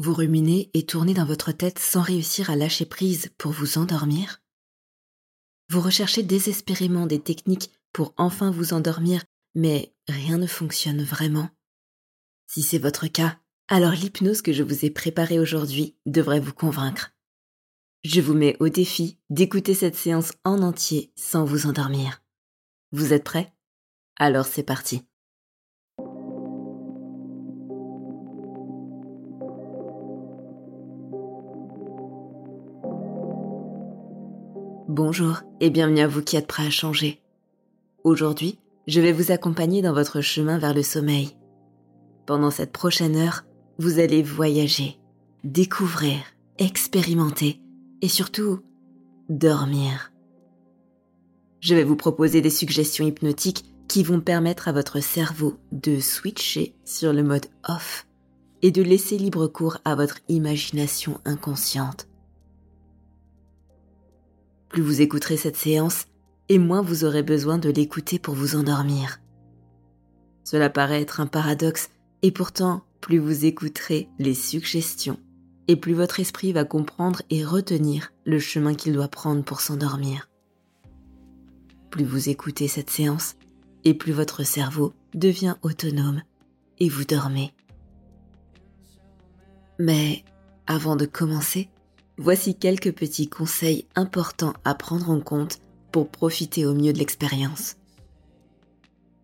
Vous ruminez et tournez dans votre tête sans réussir à lâcher prise pour vous endormir? Vous recherchez désespérément des techniques pour enfin vous endormir, mais rien ne fonctionne vraiment Si c'est votre cas, alors l'hypnose que je vous ai préparée aujourd'hui devrait vous convaincre. Je vous mets au défi d'écouter cette séance en entier sans vous endormir. Vous êtes prêts? Alors c'est parti. Bonjour et bienvenue à vous qui êtes prêts à changer. Aujourd'hui, je vais vous accompagner dans votre chemin vers le sommeil. Pendant cette prochaine heure, vous allez voyager, découvrir, expérimenter et surtout dormir. Je vais vous proposer des suggestions hypnotiques qui vont permettre à votre cerveau de switcher sur le mode off et de laisser libre cours à votre imagination inconsciente. Plus vous écouterez cette séance, et moins vous aurez besoin de l'écouter pour vous endormir. Cela paraît être un paradoxe, et pourtant, plus vous écouterez les suggestions, et plus votre esprit va comprendre et retenir le chemin qu'il doit prendre pour s'endormir. Plus vous écoutez cette séance, et plus votre cerveau devient autonome, et vous dormez. Mais avant de commencer, voici quelques petits conseils importants à prendre en compte pour profiter au mieux de l'expérience.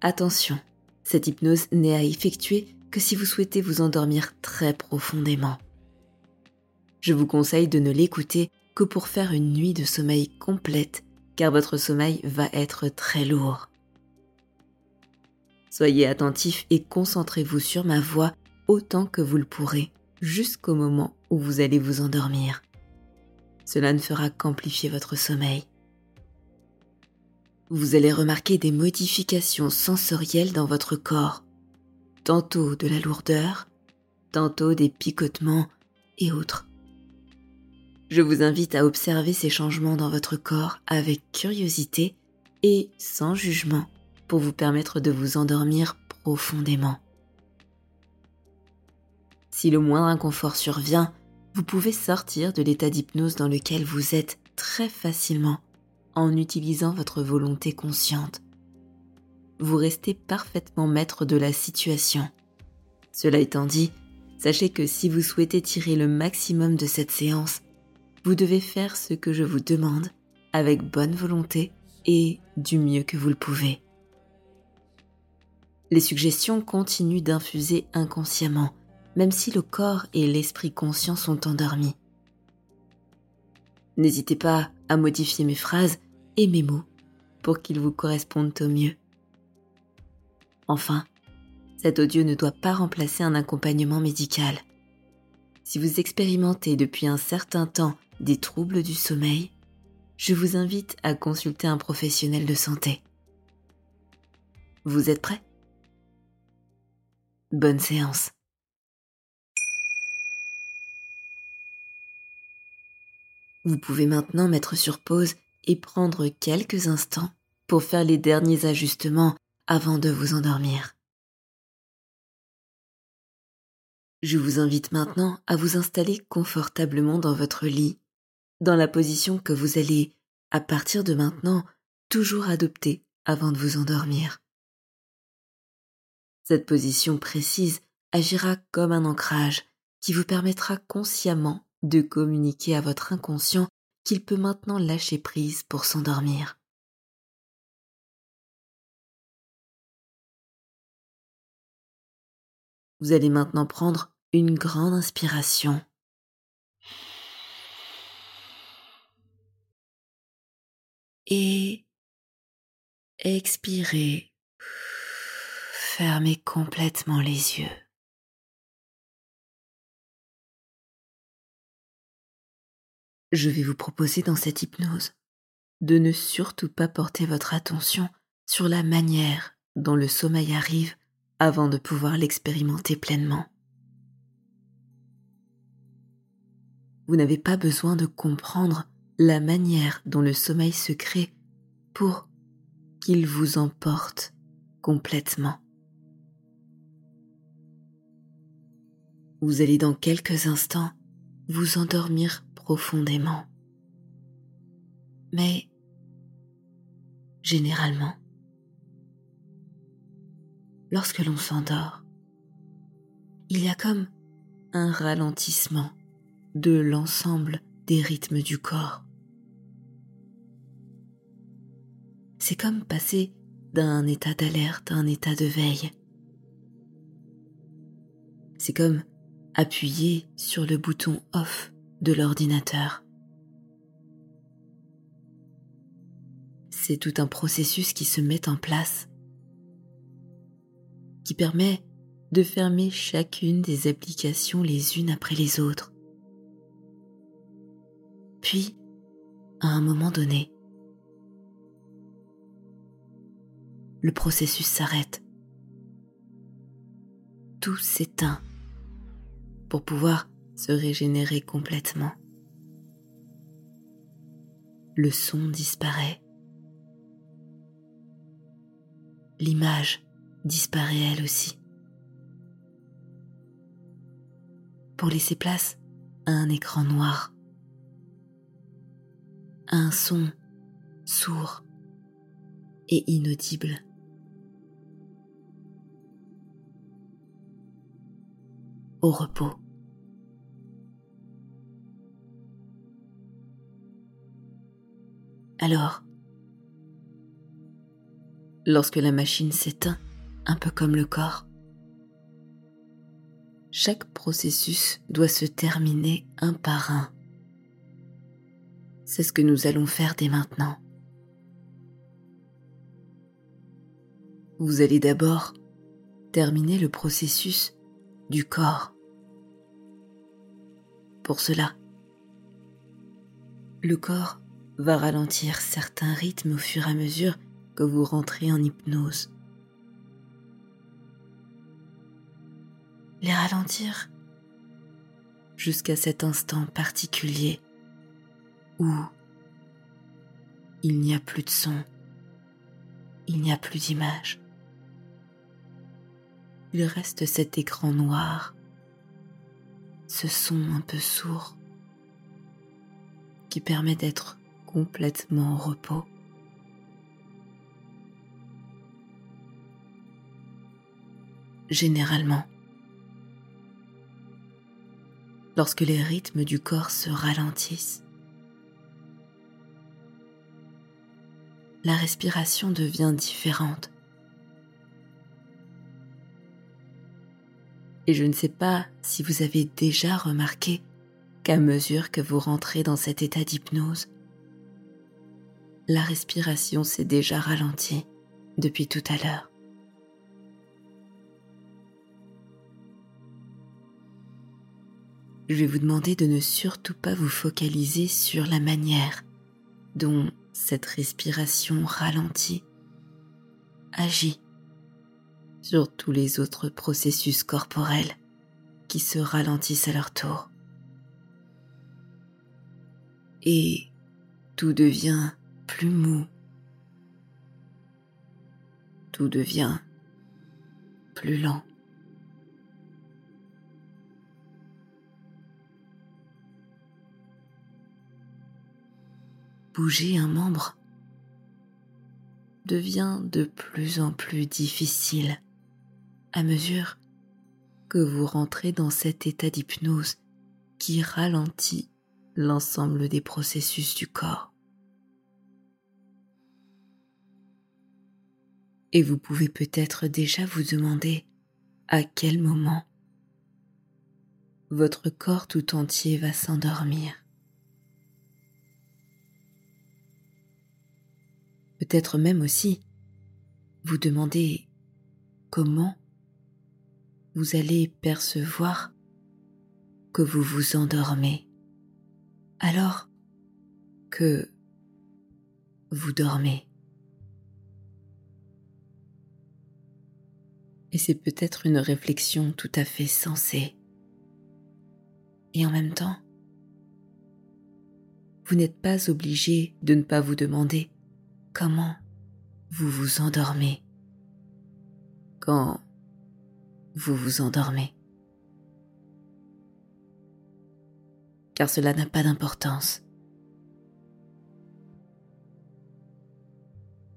Attention, cette hypnose n'est à effectuer que si vous souhaitez vous endormir très profondément. Je vous conseille de ne l'écouter que pour faire une nuit de sommeil complète, car votre sommeil va être très lourd. Soyez attentif et concentrez-vous sur ma voix autant que vous le pourrez, jusqu'au moment où vous allez vous endormir. Cela ne fera qu'amplifier votre sommeil. Vous allez remarquer des modifications sensorielles dans votre corps, tantôt de la lourdeur, tantôt des picotements et autres. Je vous invite à observer ces changements dans votre corps avec curiosité et sans jugement pour vous permettre de vous endormir profondément. Si le moindre inconfort survient, vous pouvez sortir de l'état d'hypnose dans lequel vous êtes très facilement en utilisant votre volonté consciente. Vous restez parfaitement maître de la situation. Cela étant dit, sachez que si vous souhaitez tirer le maximum de cette séance, vous devez faire ce que je vous demande avec bonne volonté et du mieux que vous le pouvez. Les suggestions continuent d'infuser inconsciemment même si le corps et l'esprit conscient sont endormis. N'hésitez pas à modifier mes phrases et mes mots pour qu'ils vous correspondent au mieux. Enfin, cet audio ne doit pas remplacer un accompagnement médical. Si vous expérimentez depuis un certain temps des troubles du sommeil, je vous invite à consulter un professionnel de santé. Vous êtes prêts? Bonne séance. Vous pouvez maintenant mettre sur pause et prendre quelques instants pour faire les derniers ajustements avant de vous endormir. Je vous invite maintenant à vous installer confortablement dans votre lit, dans la position que vous allez, à partir de maintenant, toujours adopter avant de vous endormir. Cette position précise agira comme un ancrage qui vous permettra consciemment de communiquer à votre inconscient qu'il peut maintenant lâcher prise pour s'endormir. Vous allez maintenant prendre une grande inspiration. Et expirez. Fermez complètement les yeux. Je vais vous proposer dans cette hypnose de ne surtout pas porter votre attention sur la manière dont le sommeil arrive avant de pouvoir l'expérimenter pleinement. Vous n'avez pas besoin de comprendre la manière dont le sommeil se crée pour qu'il vous emporte complètement. vous allez dans quelques instants vous endormir profondément. Mais généralement, lorsque l'on s'endort, il y a comme un ralentissement de l'ensemble des rythmes du corps. C'est comme passer d'un état d'alerte à un état de veille. C'est comme appuyer sur le bouton off de l'ordinateur. C'est tout un processus qui se met en place, qui permet de fermer chacune des applications les unes après les autres. Puis, à un moment donné, le processus s'arrête. Tout s'éteint pour pouvoir se régénérer complètement. Le son disparaît. L'image disparaît elle aussi. Pour laisser place à un écran noir, à un son sourd et inaudible. Au repos. Alors, lorsque la machine s'éteint, un peu comme le corps, chaque processus doit se terminer un par un. C'est ce que nous allons faire dès maintenant. Vous allez d'abord terminer le processus du corps. Pour cela, le corps va ralentir certains rythmes au fur et à mesure que vous rentrez en hypnose. Les ralentir jusqu'à cet instant particulier où il n'y a plus de son, il n'y a plus d'image. Il reste cet écran noir, ce son un peu sourd qui permet d'être complètement au repos. Généralement, lorsque les rythmes du corps se ralentissent, la respiration devient différente. Et je ne sais pas si vous avez déjà remarqué qu'à mesure que vous rentrez dans cet état d'hypnose, la respiration s'est déjà ralentie depuis tout à l'heure. Je vais vous demander de ne surtout pas vous focaliser sur la manière dont cette respiration ralentie agit sur tous les autres processus corporels qui se ralentissent à leur tour. Et tout devient plus mou. Tout devient plus lent. Bouger un membre devient de plus en plus difficile à mesure que vous rentrez dans cet état d'hypnose qui ralentit l'ensemble des processus du corps. Et vous pouvez peut-être déjà vous demander à quel moment votre corps tout entier va s'endormir. Peut-être même aussi vous demander comment vous allez percevoir que vous vous endormez alors que vous dormez. Et c'est peut-être une réflexion tout à fait sensée. Et en même temps, vous n'êtes pas obligé de ne pas vous demander comment vous vous endormez quand vous vous endormez. car cela n'a pas d'importance.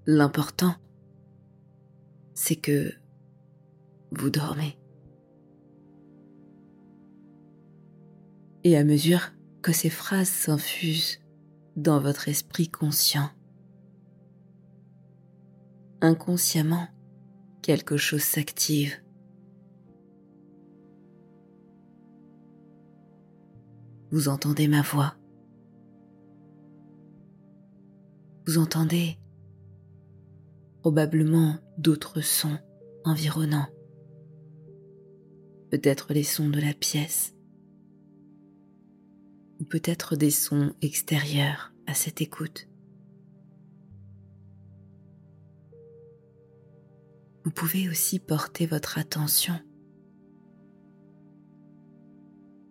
L'important, c'est que vous dormez. Et à mesure que ces phrases s'infusent dans votre esprit conscient, inconsciemment, quelque chose s'active. Vous entendez ma voix. Vous entendez probablement d'autres sons environnants. Peut-être les sons de la pièce. Ou peut-être des sons extérieurs à cette écoute. Vous pouvez aussi porter votre attention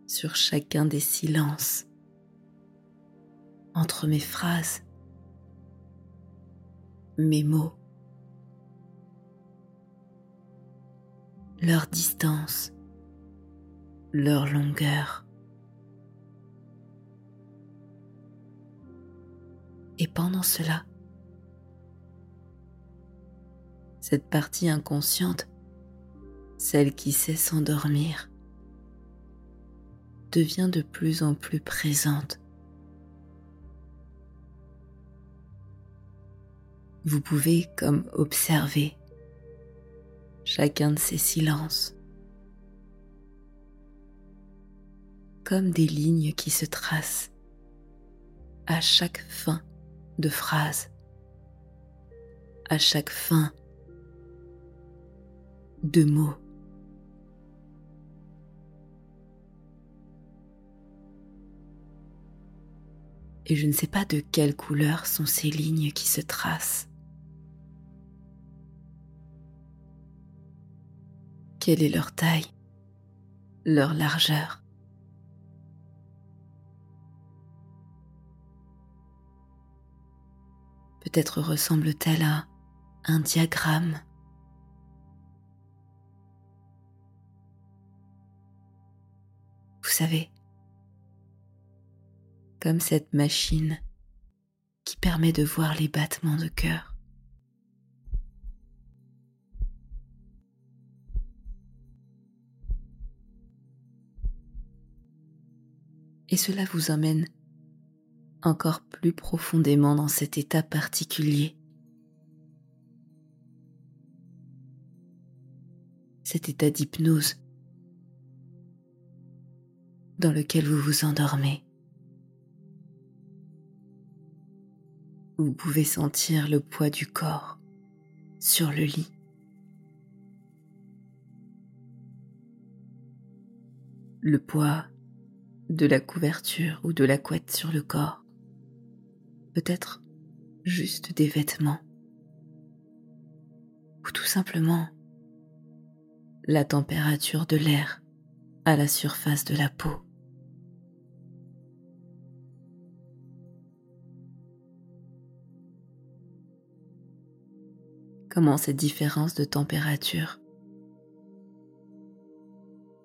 sur chacun des silences entre mes phrases, mes mots, leur distance, leur longueur. Et pendant cela, cette partie inconsciente, celle qui sait s'endormir, devient de plus en plus présente. Vous pouvez comme observer chacun de ces silences comme des lignes qui se tracent à chaque fin de phrase, à chaque fin de mots. Et je ne sais pas de quelle couleur sont ces lignes qui se tracent. Quelle est leur taille, leur largeur? Peut-être ressemble-t-elle à un diagramme Vous savez, comme cette machine qui permet de voir les battements de cœur. Et cela vous emmène encore plus profondément dans cet état particulier. Cet état d'hypnose dans lequel vous vous endormez. Vous pouvez sentir le poids du corps sur le lit. Le poids de la couverture ou de la couette sur le corps. Peut-être juste des vêtements. Ou tout simplement la température de l'air à la surface de la peau. comment ces différences de température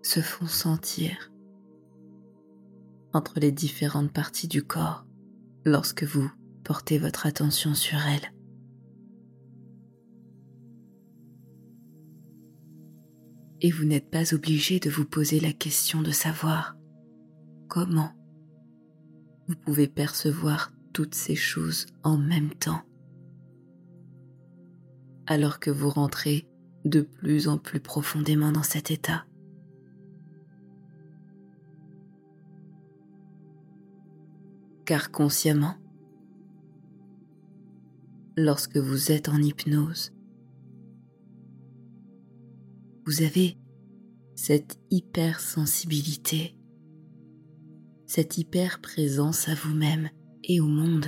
se font sentir entre les différentes parties du corps lorsque vous portez votre attention sur elles. Et vous n'êtes pas obligé de vous poser la question de savoir comment vous pouvez percevoir toutes ces choses en même temps alors que vous rentrez de plus en plus profondément dans cet état. Car consciemment, lorsque vous êtes en hypnose, vous avez cette hypersensibilité, cette hyper présence à vous-même et au monde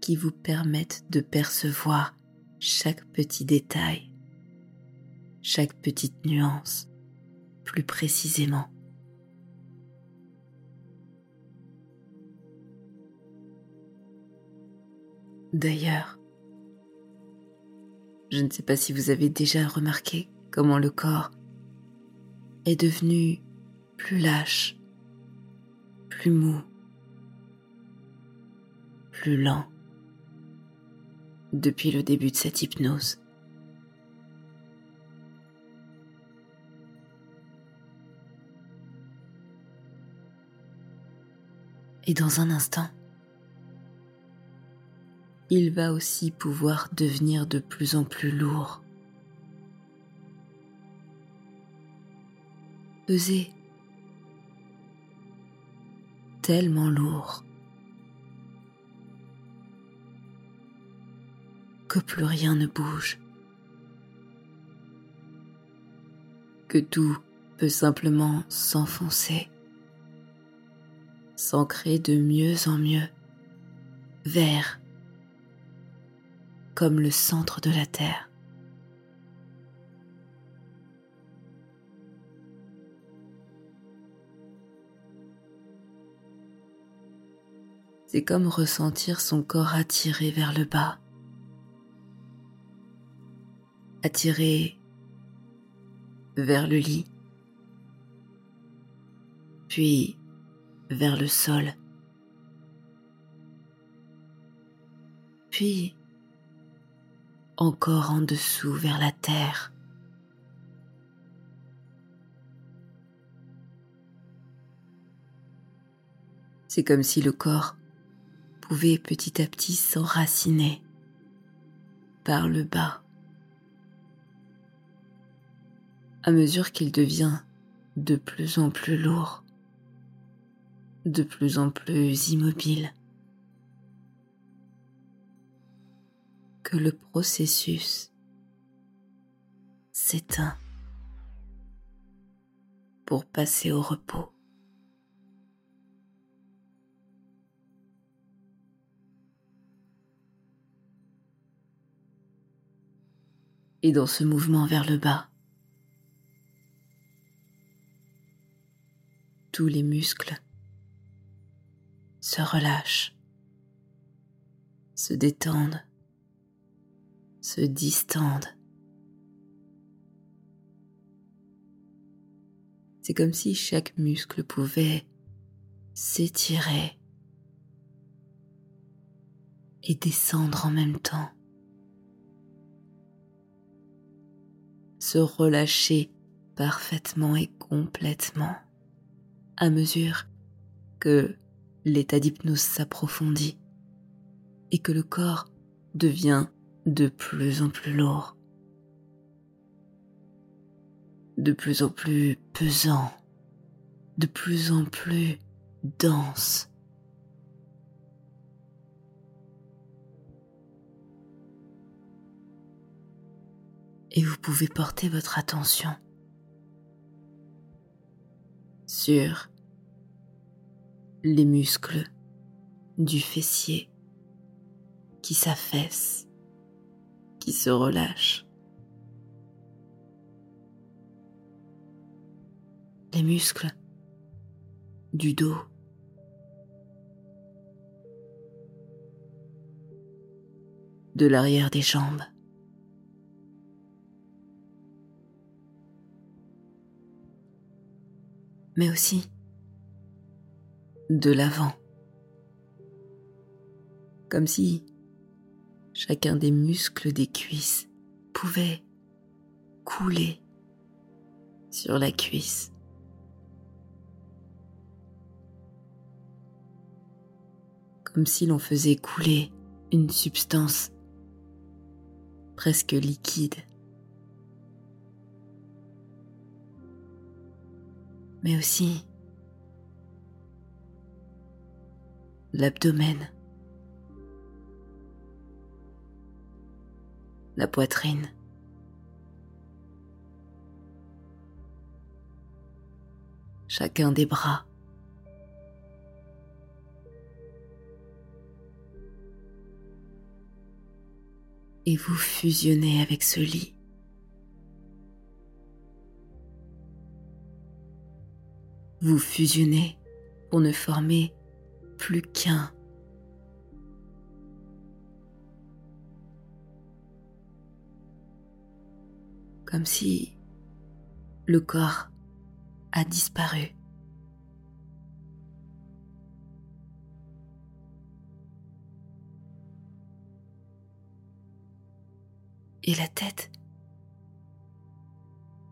qui vous permettent de percevoir chaque petit détail, chaque petite nuance plus précisément. D'ailleurs, je ne sais pas si vous avez déjà remarqué comment le corps est devenu plus lâche, plus mou, plus lent depuis le début de cette hypnose. Et dans un instant, il va aussi pouvoir devenir de plus en plus lourd. Peser tellement lourd. Que plus rien ne bouge, que tout peut simplement s'enfoncer, s'ancrer de mieux en mieux. Vers comme le centre de la Terre. C'est comme ressentir son corps attiré vers le bas, attiré vers le lit, puis vers le sol, puis encore en dessous vers la terre. C'est comme si le corps pouvait petit à petit s'enraciner par le bas à mesure qu'il devient de plus en plus lourd, de plus en plus immobile, le processus s'éteint pour passer au repos. Et dans ce mouvement vers le bas, tous les muscles se relâchent, se détendent, se distendent. C'est comme si chaque muscle pouvait s'étirer et descendre en même temps. Se relâcher parfaitement et complètement à mesure que l'état d'hypnose s'approfondit et que le corps devient de plus en plus lourd, de plus en plus pesant, de plus en plus dense. Et vous pouvez porter votre attention sur les muscles du fessier qui s'affaissent qui se relâche. Les muscles du dos. De l'arrière des jambes. Mais aussi de l'avant. Comme si chacun des muscles des cuisses pouvait couler sur la cuisse. Comme si l'on faisait couler une substance presque liquide. Mais aussi l'abdomen. La poitrine. Chacun des bras. Et vous fusionnez avec ce lit. Vous fusionnez pour ne former plus qu'un comme si le corps a disparu. Et la tête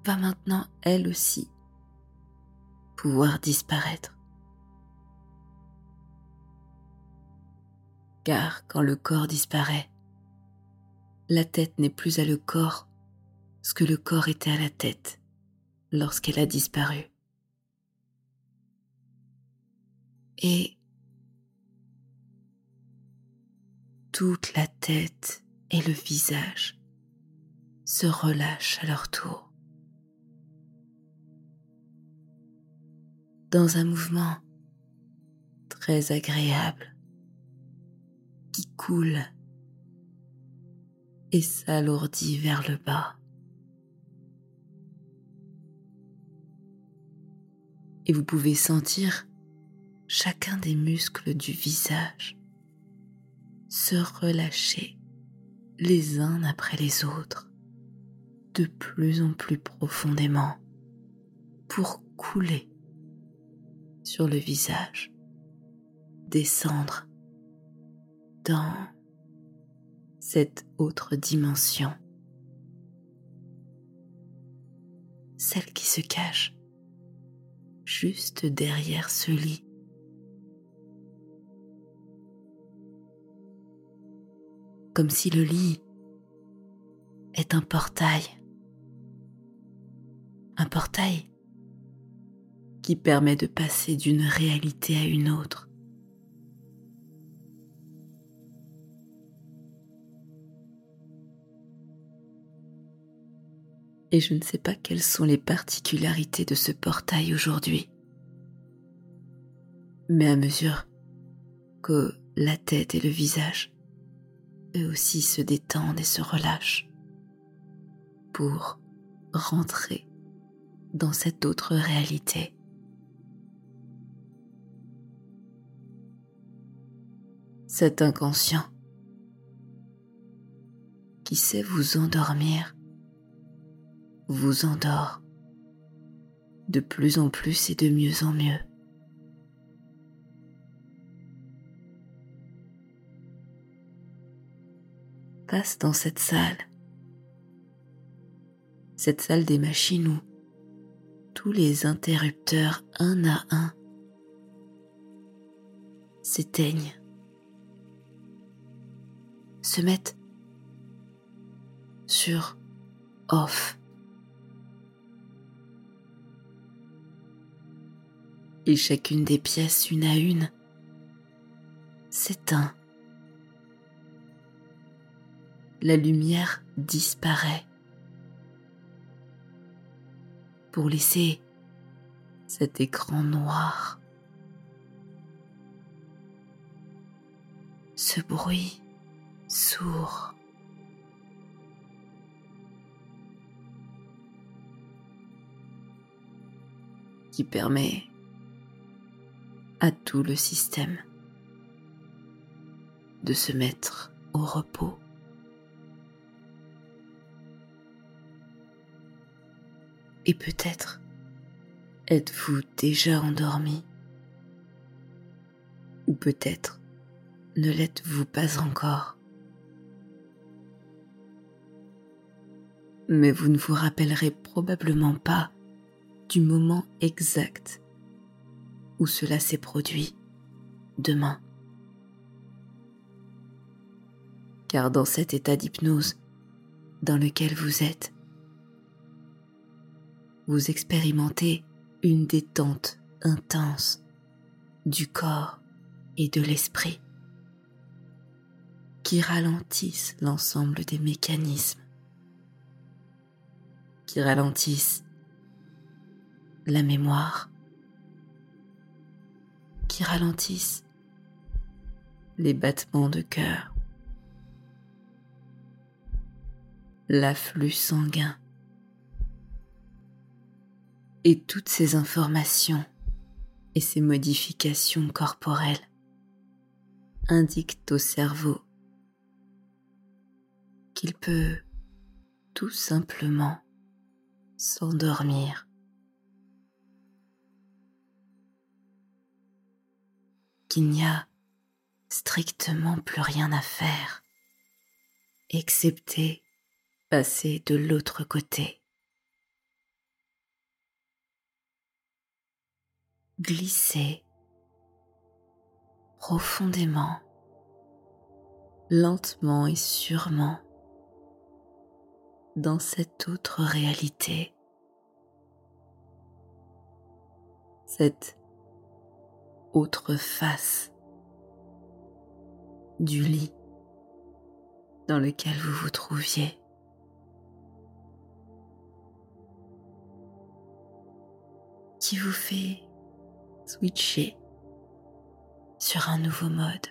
va maintenant, elle aussi, pouvoir disparaître. Car quand le corps disparaît, la tête n'est plus à le corps ce que le corps était à la tête lorsqu'elle a disparu. Et toute la tête et le visage se relâchent à leur tour. Dans un mouvement très agréable qui coule et s'alourdit vers le bas. Vous pouvez sentir chacun des muscles du visage se relâcher les uns après les autres de plus en plus profondément pour couler sur le visage, descendre dans cette autre dimension, celle qui se cache juste derrière ce lit. Comme si le lit est un portail. Un portail qui permet de passer d'une réalité à une autre. Et je ne sais pas quelles sont les particularités de ce portail aujourd'hui. Mais à mesure que la tête et le visage, eux aussi se détendent et se relâchent pour rentrer dans cette autre réalité. Cet inconscient qui sait vous endormir vous endort de plus en plus et de mieux en mieux. Passe dans cette salle, cette salle des machines où tous les interrupteurs un à un s'éteignent, se mettent sur off. Et chacune des pièces une à une s'éteint. La lumière disparaît pour laisser cet écran noir. Ce bruit sourd. qui permet à tout le système de se mettre au repos. Et peut-être êtes-vous déjà endormi ou peut-être ne l'êtes-vous pas encore. Mais vous ne vous rappellerez probablement pas du moment exact où cela s'est produit demain. Car dans cet état d'hypnose dans lequel vous êtes, vous expérimentez une détente intense du corps et de l'esprit qui ralentissent l'ensemble des mécanismes, qui ralentissent la mémoire, qui ralentissent les battements de cœur, l'afflux sanguin et toutes ces informations et ces modifications corporelles indiquent au cerveau qu'il peut tout simplement s'endormir qu'il n'y a strictement plus rien à faire, excepté passer de l'autre côté. Glissez profondément, lentement et sûrement dans cette autre réalité, cette autre face du lit dans lequel vous vous trouviez. qui vous fait switcher sur un nouveau mode.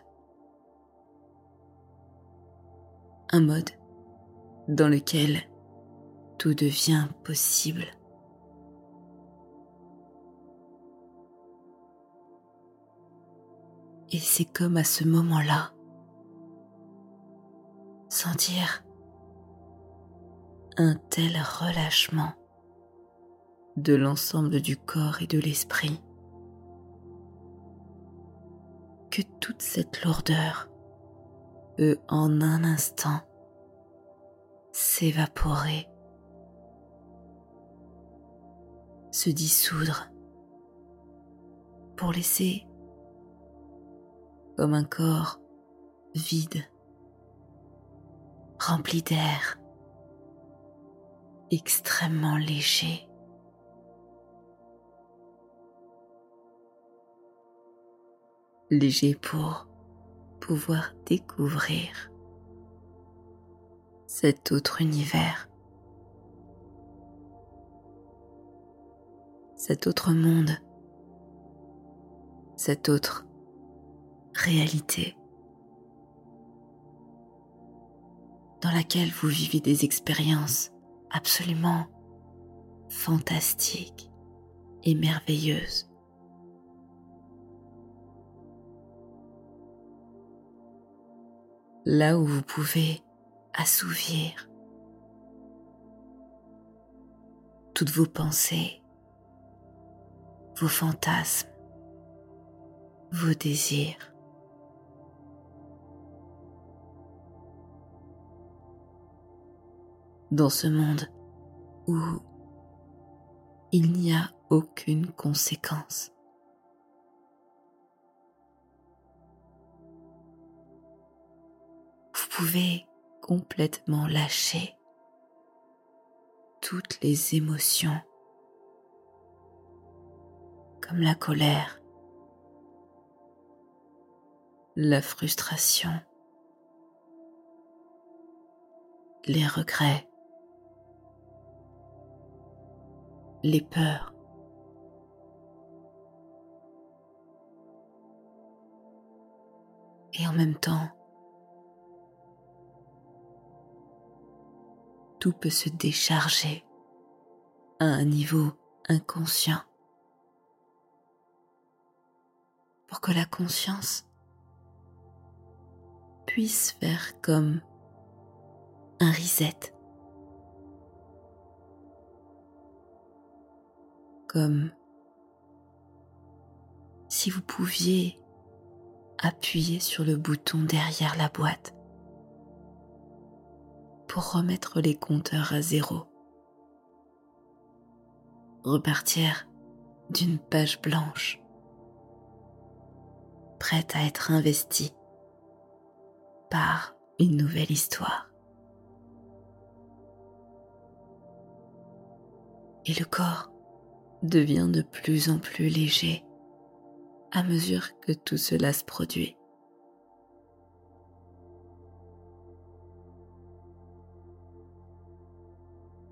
Un mode dans lequel tout devient possible. Et c'est comme à ce moment-là, sentir un tel relâchement de l'ensemble du corps et de l'esprit que toute cette lourdeur peut en un instant s'évaporer, se dissoudre pour laisser comme un corps vide, rempli d'air, extrêmement léger. léger pour pouvoir découvrir cet autre univers, cet autre monde, cette autre dans laquelle vous vivez des expériences absolument fantastiques et merveilleuses. là où vous pouvez assouvir toutes vos pensées, vos fantasmes, vos désirs. Dans ce monde où il n'y a aucune conséquence. pouvez complètement lâcher toutes les émotions comme la colère, la frustration, les regrets, les peurs. Et en même temps, tout peut se décharger à un niveau inconscient pour que la conscience puisse faire comme un reset, comme si vous pouviez appuyer sur le bouton derrière la boîte pour remettre les compteurs à zéro. Repartir d'une page blanche, prête à être investie par une nouvelle histoire. Et le corps devient de plus en plus léger à mesure que tout cela se produit.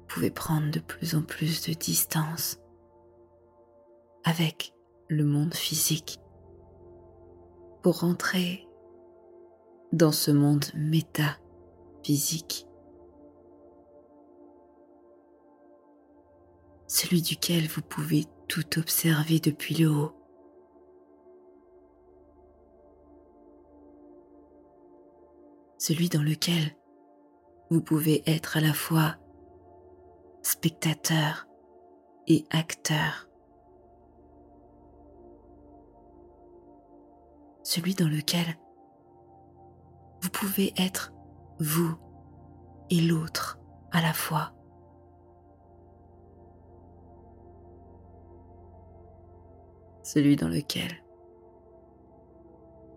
pouvez prendre de plus en plus de distance avec le monde physique pour rentrer dans ce monde métaphysique, celui duquel vous pouvez tout observer depuis le haut. Celui dans lequel vous pouvez être à la fois spectateur et acteur. Celui dans lequel vous pouvez être vous et l'autre à la fois. Celui dans lequel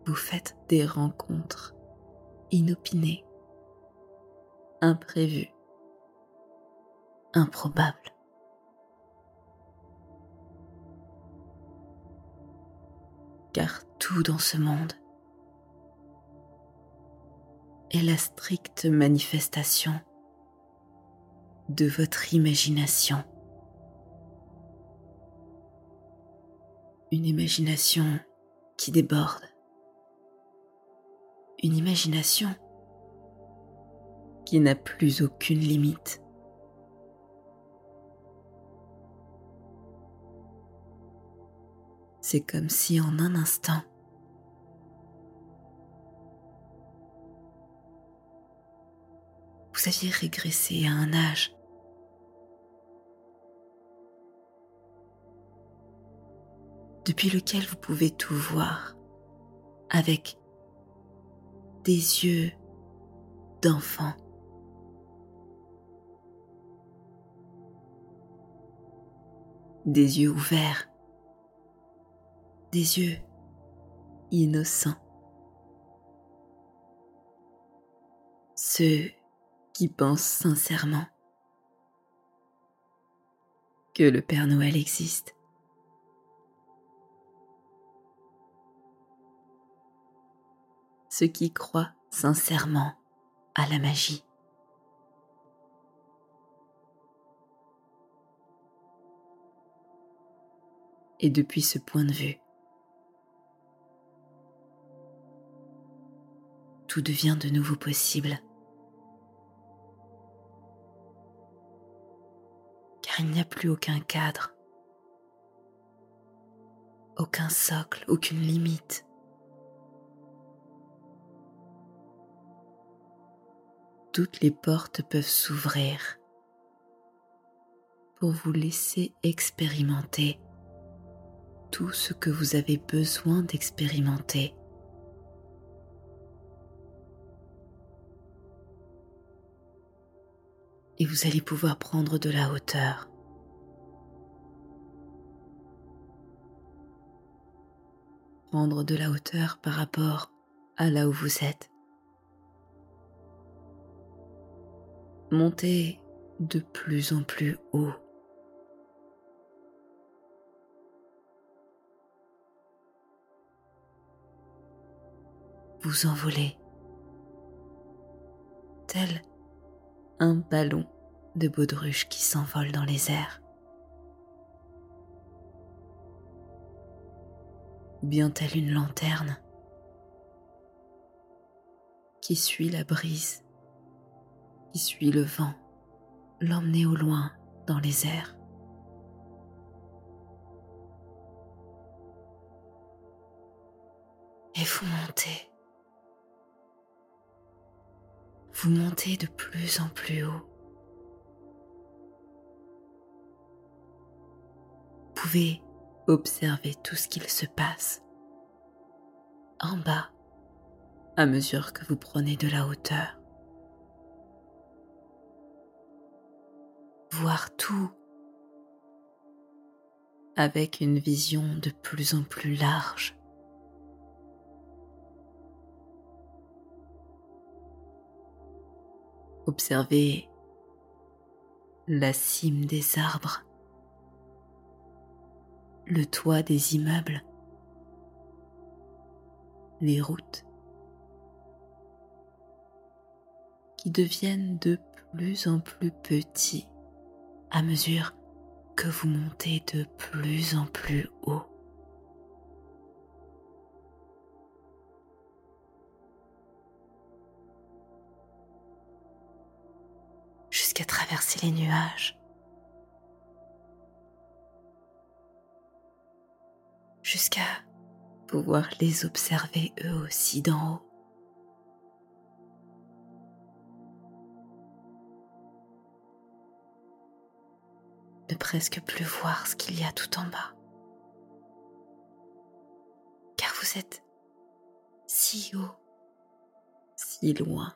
vous faites des rencontres inopinées, imprévues, improbables. Car tout dans ce monde est la stricte manifestation de votre imagination. Une imagination qui déborde. Une imagination qui n'a plus aucune limite. C'est comme si en un instant, vous aviez régressé à un âge depuis lequel vous pouvez tout voir avec des yeux d'enfant. Des yeux ouverts, des yeux innocents. Ceux qui pensent sincèrement que le Père Noël existe. Ceux qui croient sincèrement à la magie. Et depuis ce point de vue, tout devient de nouveau possible. il n'y a plus aucun cadre, aucun socle, aucune limite. Toutes les portes peuvent s'ouvrir pour vous laisser expérimenter tout ce que vous avez besoin d'expérimenter. Et vous allez pouvoir prendre de la hauteur. prendre de la hauteur par rapport à là où vous êtes. Montez de plus en plus haut. Vous envolez tel un ballon de baudruche qui s'envole dans les airs. bien telle une lanterne qui suit la brise, qui suit le vent, l'emmener au loin dans les airs. Et vous montez. Vous montez de plus en plus haut. Vous pouvez Observez tout ce qu'il se passe en bas à mesure que vous prenez de la hauteur. Voir tout avec une vision de plus en plus large. Observez la cime des arbres le toit des immeubles, les routes qui deviennent de plus en plus petits à mesure que vous montez de plus en plus haut. jusqu'à traverser les nuages jusqu'à pouvoir les observer eux aussi d'en haut. Ne presque plus voir ce qu'il y a tout en bas. Car vous êtes si haut, si loin.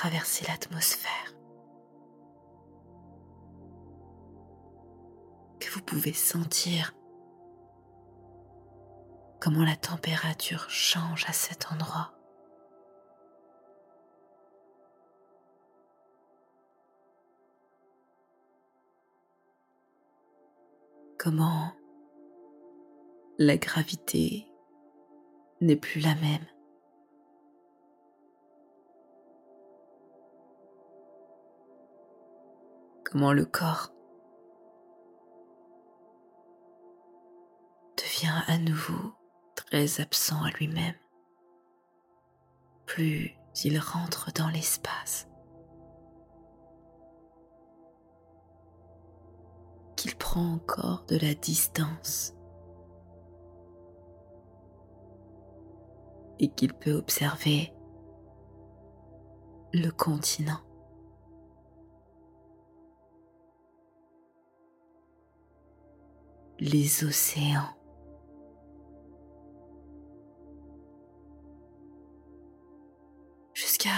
traverser l'atmosphère, que vous pouvez sentir comment la température change à cet endroit. Comment la gravité n'est plus la même. Comment le corps devient à nouveau très absent à lui-même. Plus il rentre dans l'espace, encore de la distance et qu'il peut observer le continent. les océans. Jusqu'à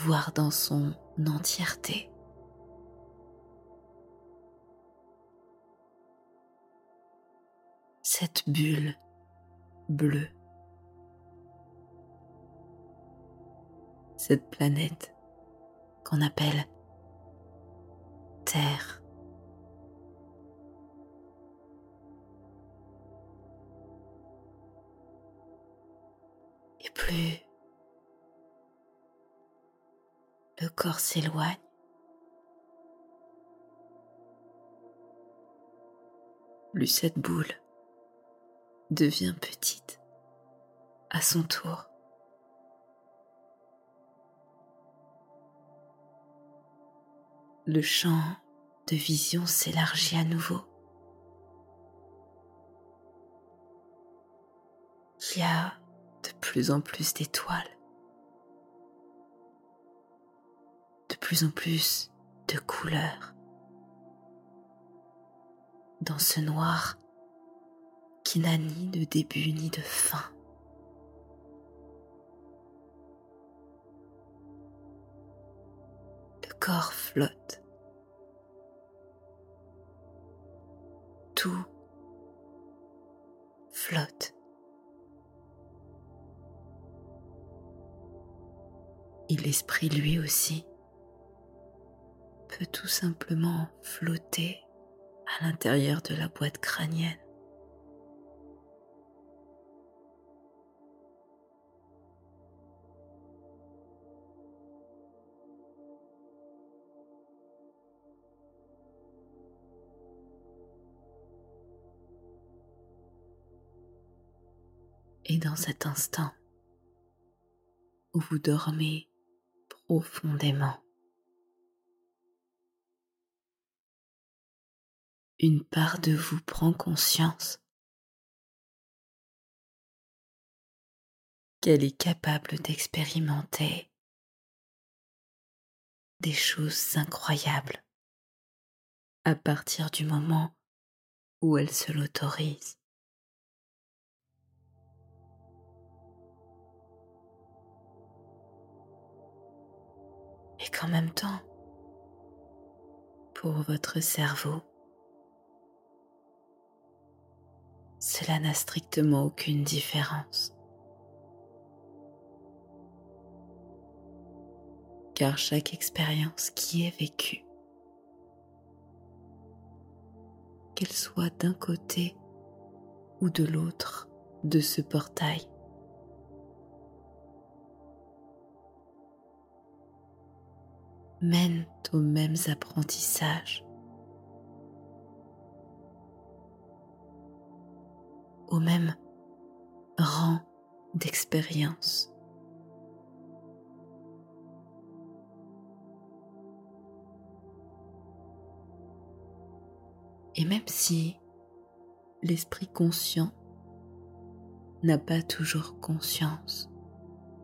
voir dans son entièreté cette bulle bleue, cette planète qu'on appelle Terre. Et plus le corps s'éloigne, plus cette boule devient petite à son tour. Le champ de vision s'élargit à nouveau. Il y a de plus en plus d'étoiles, de plus en plus de couleurs dans ce noir qui n'a ni de début ni de fin. Le corps flotte. Tout flotte. Et l'esprit lui aussi peut tout simplement flotter à l'intérieur de la boîte crânienne. Et dans cet instant où vous dormez profondément, une part de vous prend conscience qu'elle est capable d'expérimenter des choses incroyables à partir du moment où elle se l'autorise. Et qu'en même temps, pour votre cerveau, cela n'a strictement aucune différence. Car chaque expérience qui est vécue, qu'elle soit d'un côté ou de l'autre de ce portail, mènent aux mêmes apprentissages, au même rang d'expérience. Et même si l'esprit conscient n'a pas toujours conscience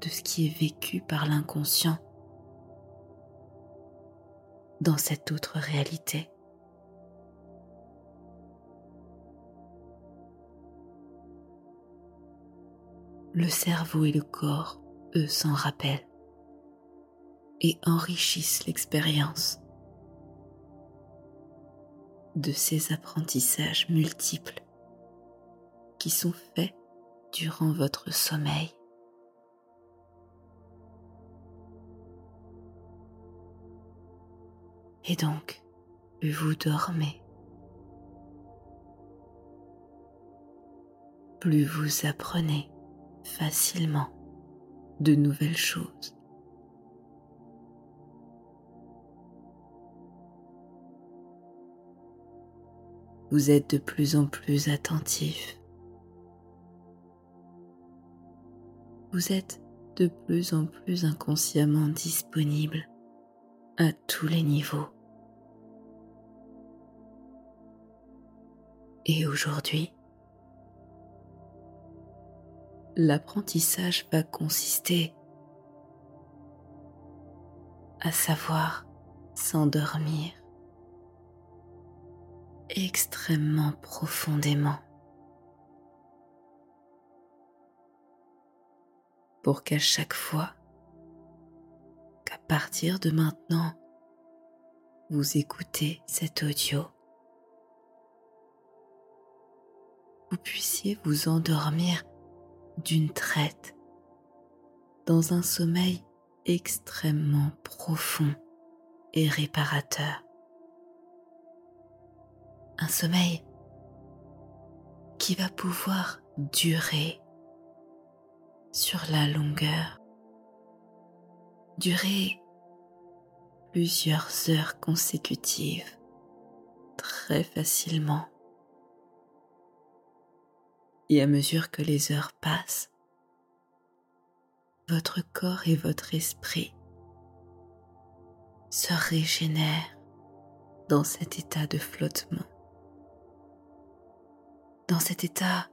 de ce qui est vécu par l'inconscient, dans cette autre réalité. Le cerveau et le corps eux s'en rappellent et enrichissent l'expérience de ces apprentissages multiples qui sont faits durant votre sommeil. Et donc, plus vous dormez, plus vous apprenez facilement de nouvelles choses. Vous êtes de plus en plus attentif. Vous êtes de plus en plus inconsciemment disponible à tous les niveaux. Et aujourd'hui, l'apprentissage va consister à savoir s'endormir extrêmement profondément pour qu'à chaque fois qu'à partir de maintenant vous écoutez cet audio, vous puissiez vous endormir d'une traite dans un sommeil extrêmement profond et réparateur. Un sommeil qui va pouvoir durer sur la longueur, durer plusieurs heures consécutives très facilement et à mesure que les heures passent, votre corps et votre esprit se régénèrent dans cet état de flottement, dans cet état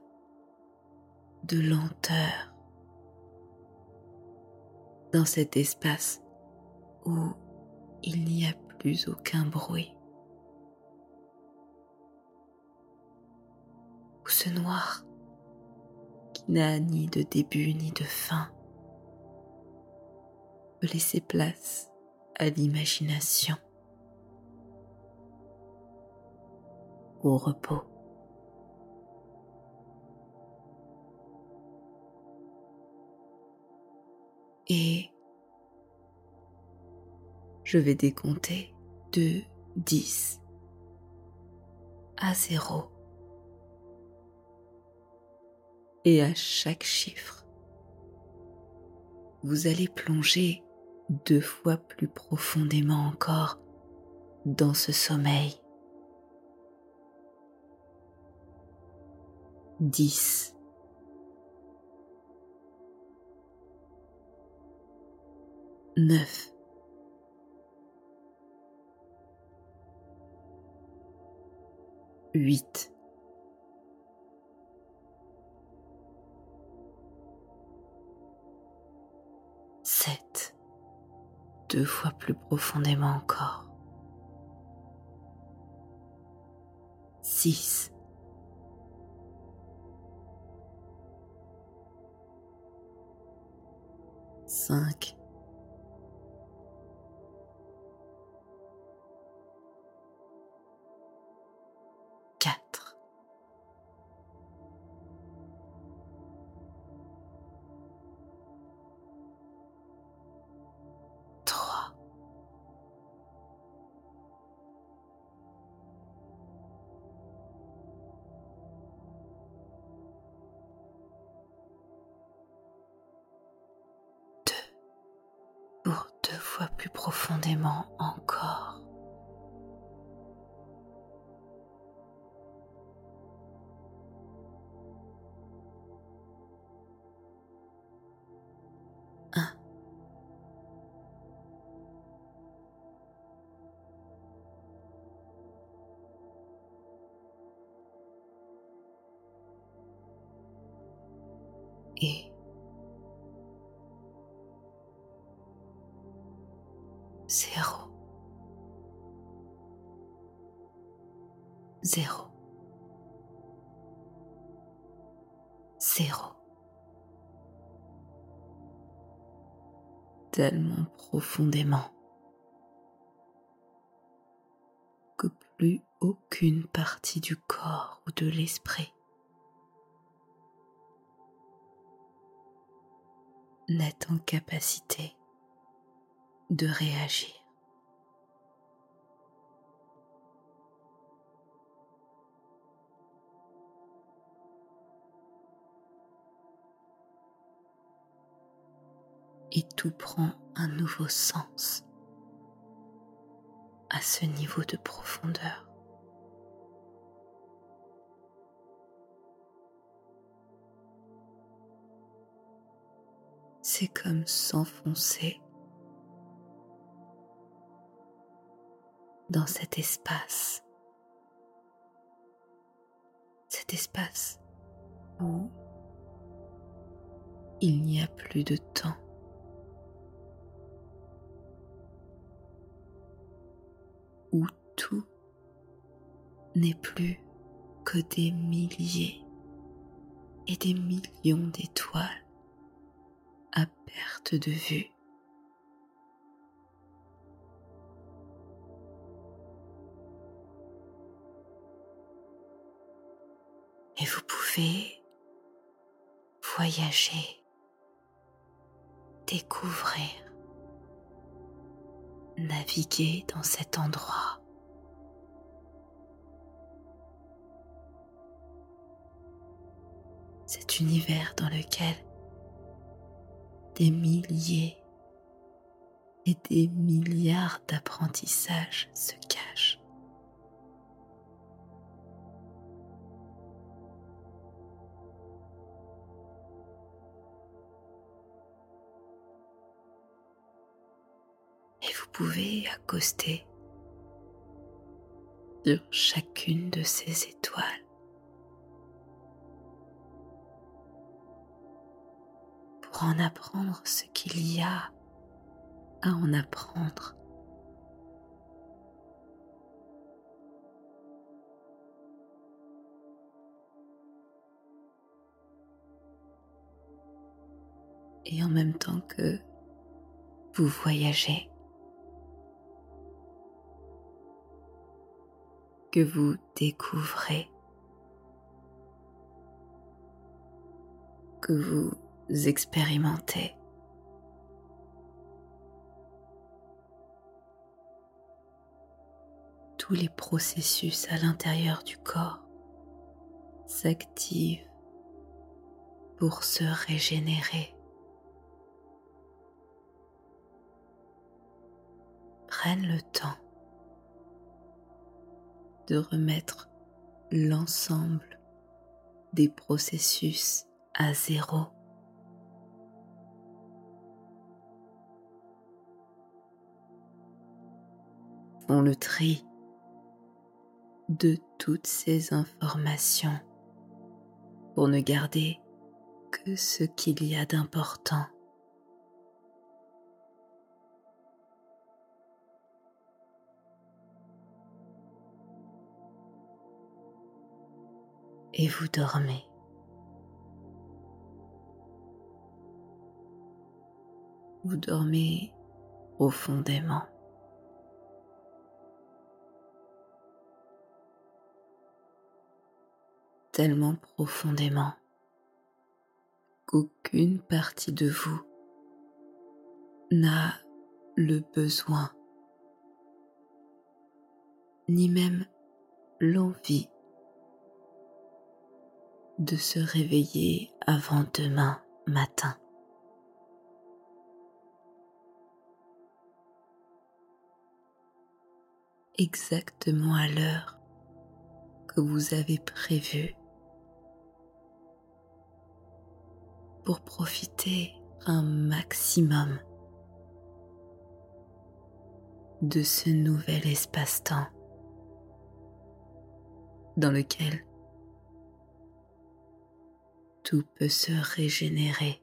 de lenteur, dans cet espace où il n'y a plus aucun bruit, où ce noir n'a ni de début ni de fin. Peut laisser place à l'imagination, au repos. Et je vais décompter de 10 à 0 et à chaque chiffre, vous allez plonger deux fois plus profondément encore dans ce sommeil. 10 9 8 deux fois plus profondément encore. 6 5 zéro, zéro, zéro. tellement profondément que plus aucune partie du corps ou de l'esprit n'est en capacité de réagir. Et tout prend un nouveau sens à ce niveau de profondeur. C'est comme s'enfoncer dans cet espace, cet espace où il n'y a plus de temps. Où tout n'est plus que des milliers et des millions d'étoiles à perte de vue. Et vous pouvez voyager, découvrir, naviguer dans cet endroit. Cet univers dans lequel des milliers et des milliards d'apprentissages se cachent. Pouvez accoster sur chacune de ces étoiles. Pour en apprendre ce qu'il y a à en apprendre. Et en même temps que vous voyagez, que vous découvrez, que vous expérimentez. Tous les processus à l'intérieur du corps s'activent pour se régénérer. Prennent le temps de remettre l'ensemble des processus à zéro. Font le tri de toutes ces informations pour ne garder que ce qu'il y a d'important. Et vous dormez. Vous dormez profondément. Tellement profondément qu'aucune partie de vous n'a le besoin, ni même l'envie de se réveiller avant demain matin. Exactement à l'heure que vous avez prévue pour profiter un maximum de ce nouvel espace-temps dans lequel tout peut se régénérer.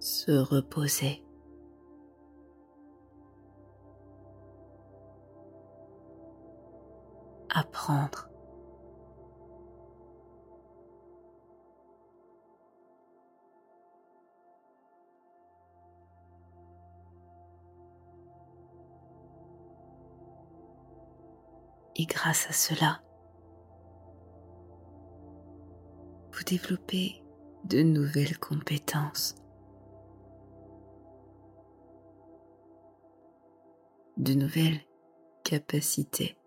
Se reposer. Apprendre. Et grâce à cela, vous développez de nouvelles compétences, de nouvelles capacités.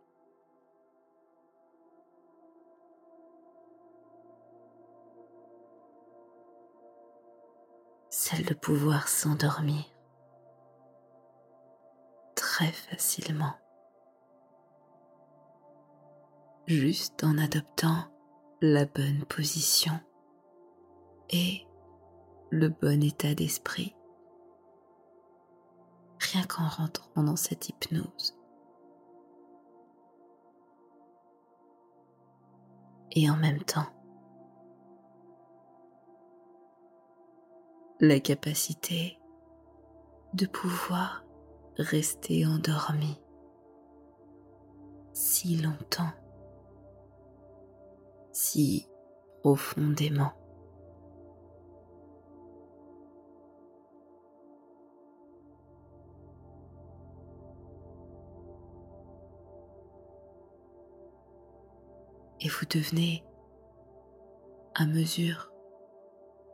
Celle de pouvoir s'endormir très facilement, juste en adoptant la bonne position et le bon état d'esprit, rien qu'en rentrant dans cette hypnose. Et en même temps, la capacité de pouvoir rester endormi si longtemps, si profondément. Et vous devenez, à mesure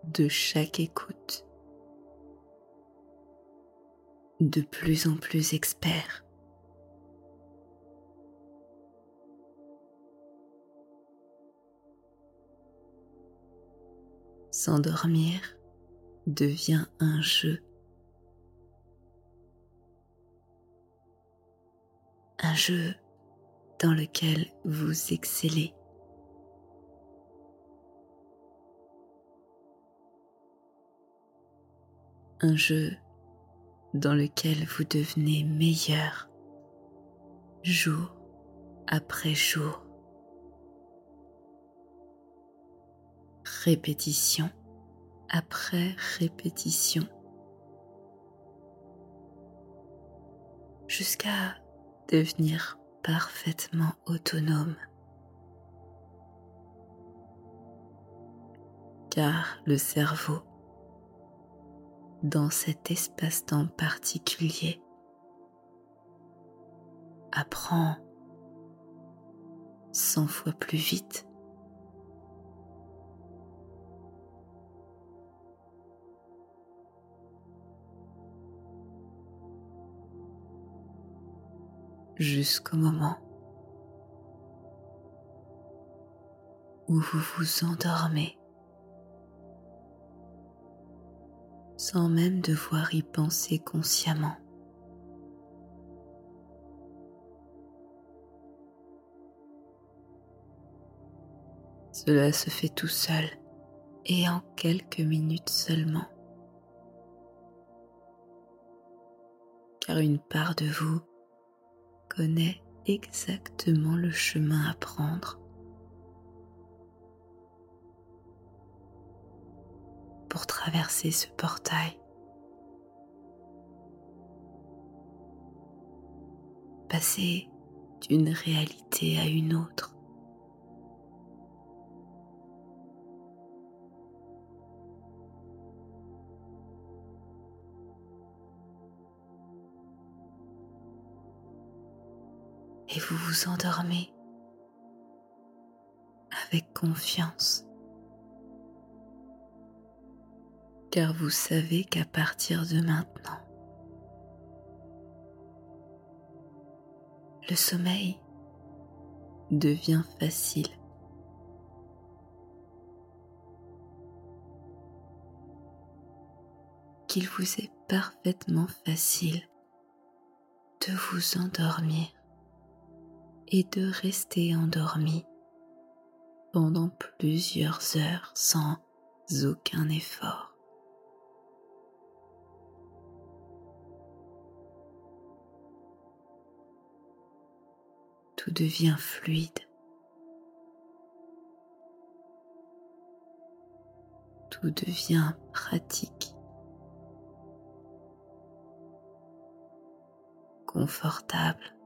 de chaque écoute, de plus en plus expert. S'endormir devient un jeu. Un jeu dans lequel vous excellez. Un jeu dans lequel vous devenez meilleur jour après jour. Répétition après répétition. Jusqu'à devenir parfaitement autonome. Car le cerveau dans cet espace-temps particulier. Apprends cent fois plus vite. Jusqu'au moment où vous vous endormez. sans même devoir y penser consciemment. Cela se fait tout seul et en quelques minutes seulement. Car une part de vous connaît exactement le chemin à prendre pour traverser ce portail. Passer d'une réalité à une autre. Et vous vous endormez avec confiance. car vous savez qu'à partir de maintenant, le sommeil devient facile. Qu'il vous est parfaitement facile de vous endormir et de rester endormi pendant plusieurs heures sans aucun effort. tout devient fluide. Tout devient pratique, confortable.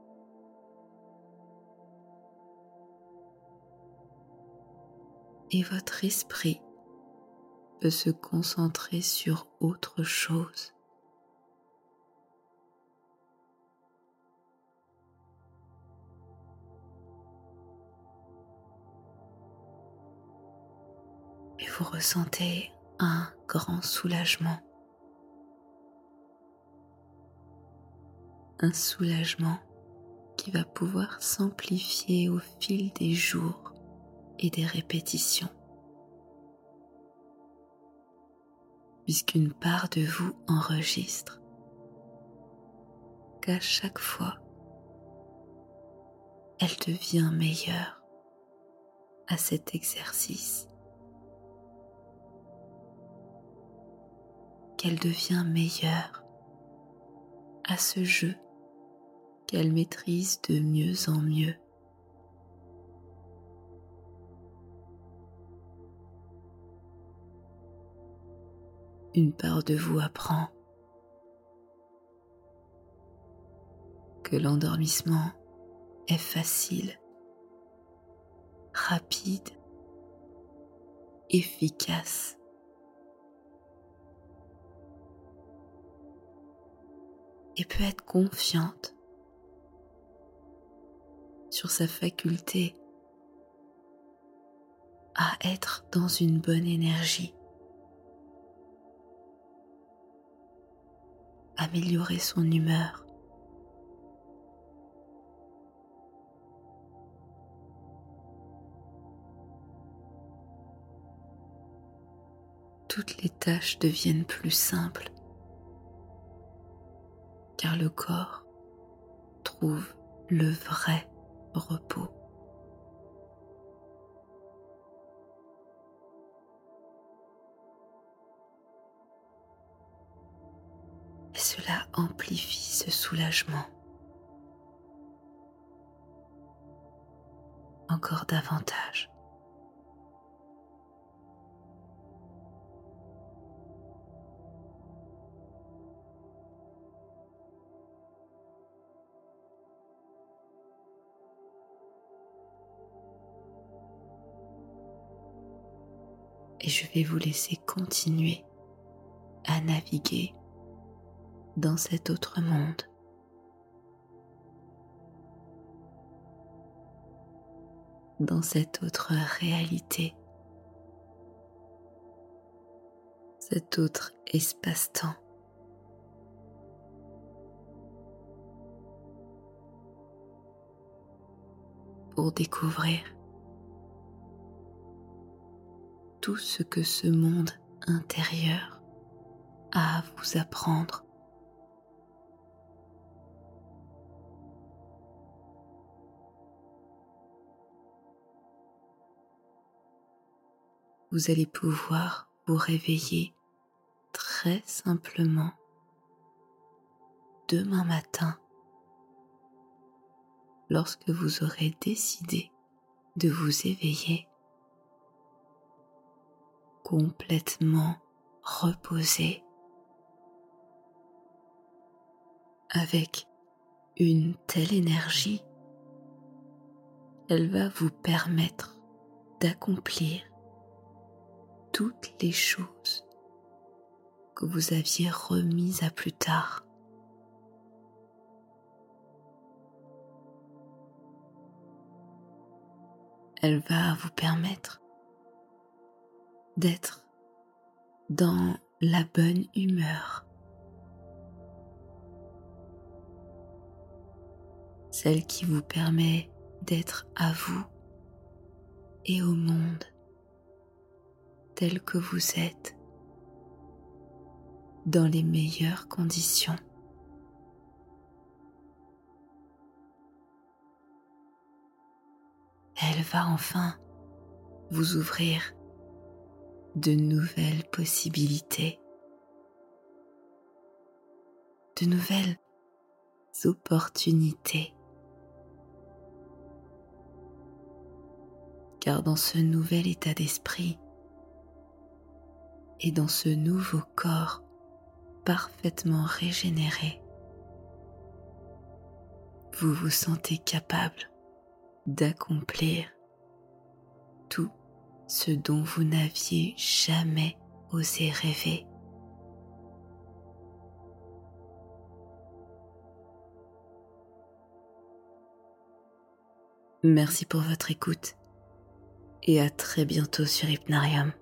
et votre esprit peut se concentrer sur autre chose. Et vous ressentez un grand soulagement. Un soulagement qui va pouvoir s'amplifier au fil des jours et des répétitions. Puisqu'une part de vous enregistre qu'à chaque fois, elle devient meilleure à cet exercice, qu'elle devient meilleure à ce jeu qu'elle maîtrise de mieux en mieux. Une part de vous apprend que l'endormissement est facile, rapide, efficace. et peut être confiante sur sa faculté à être dans une bonne énergie, améliorer son humeur, toutes les tâches deviennent plus simples car le corps trouve le vrai repos. Amplifie ce soulagement encore davantage. et je vais vous laisser continuer à naviguer dans cet autre monde. dans cette autre réalité, cet autre espace-temps. pour découvrir tout ce que ce monde intérieur a à vous apprendre. Vous allez pouvoir vous réveiller très simplement demain matin lorsque vous aurez décidé de vous éveiller complètement reposé avec une telle énergie, elle va vous permettre d'accomplir toutes les choses que vous aviez remises à plus tard. Elle va vous permettre d'être dans la bonne humeur, celle qui vous permet d'être à vous et au monde tel que vous êtes dans les meilleures conditions. Elle va enfin vous ouvrir de nouvelles possibilités, de nouvelles opportunités. Car dans ce nouvel état d'esprit et dans ce nouveau corps parfaitement régénéré, vous vous sentez capable d'accomplir tout ce dont vous n'aviez jamais osé rêver. Merci pour votre écoute et à très bientôt sur Hypnarium.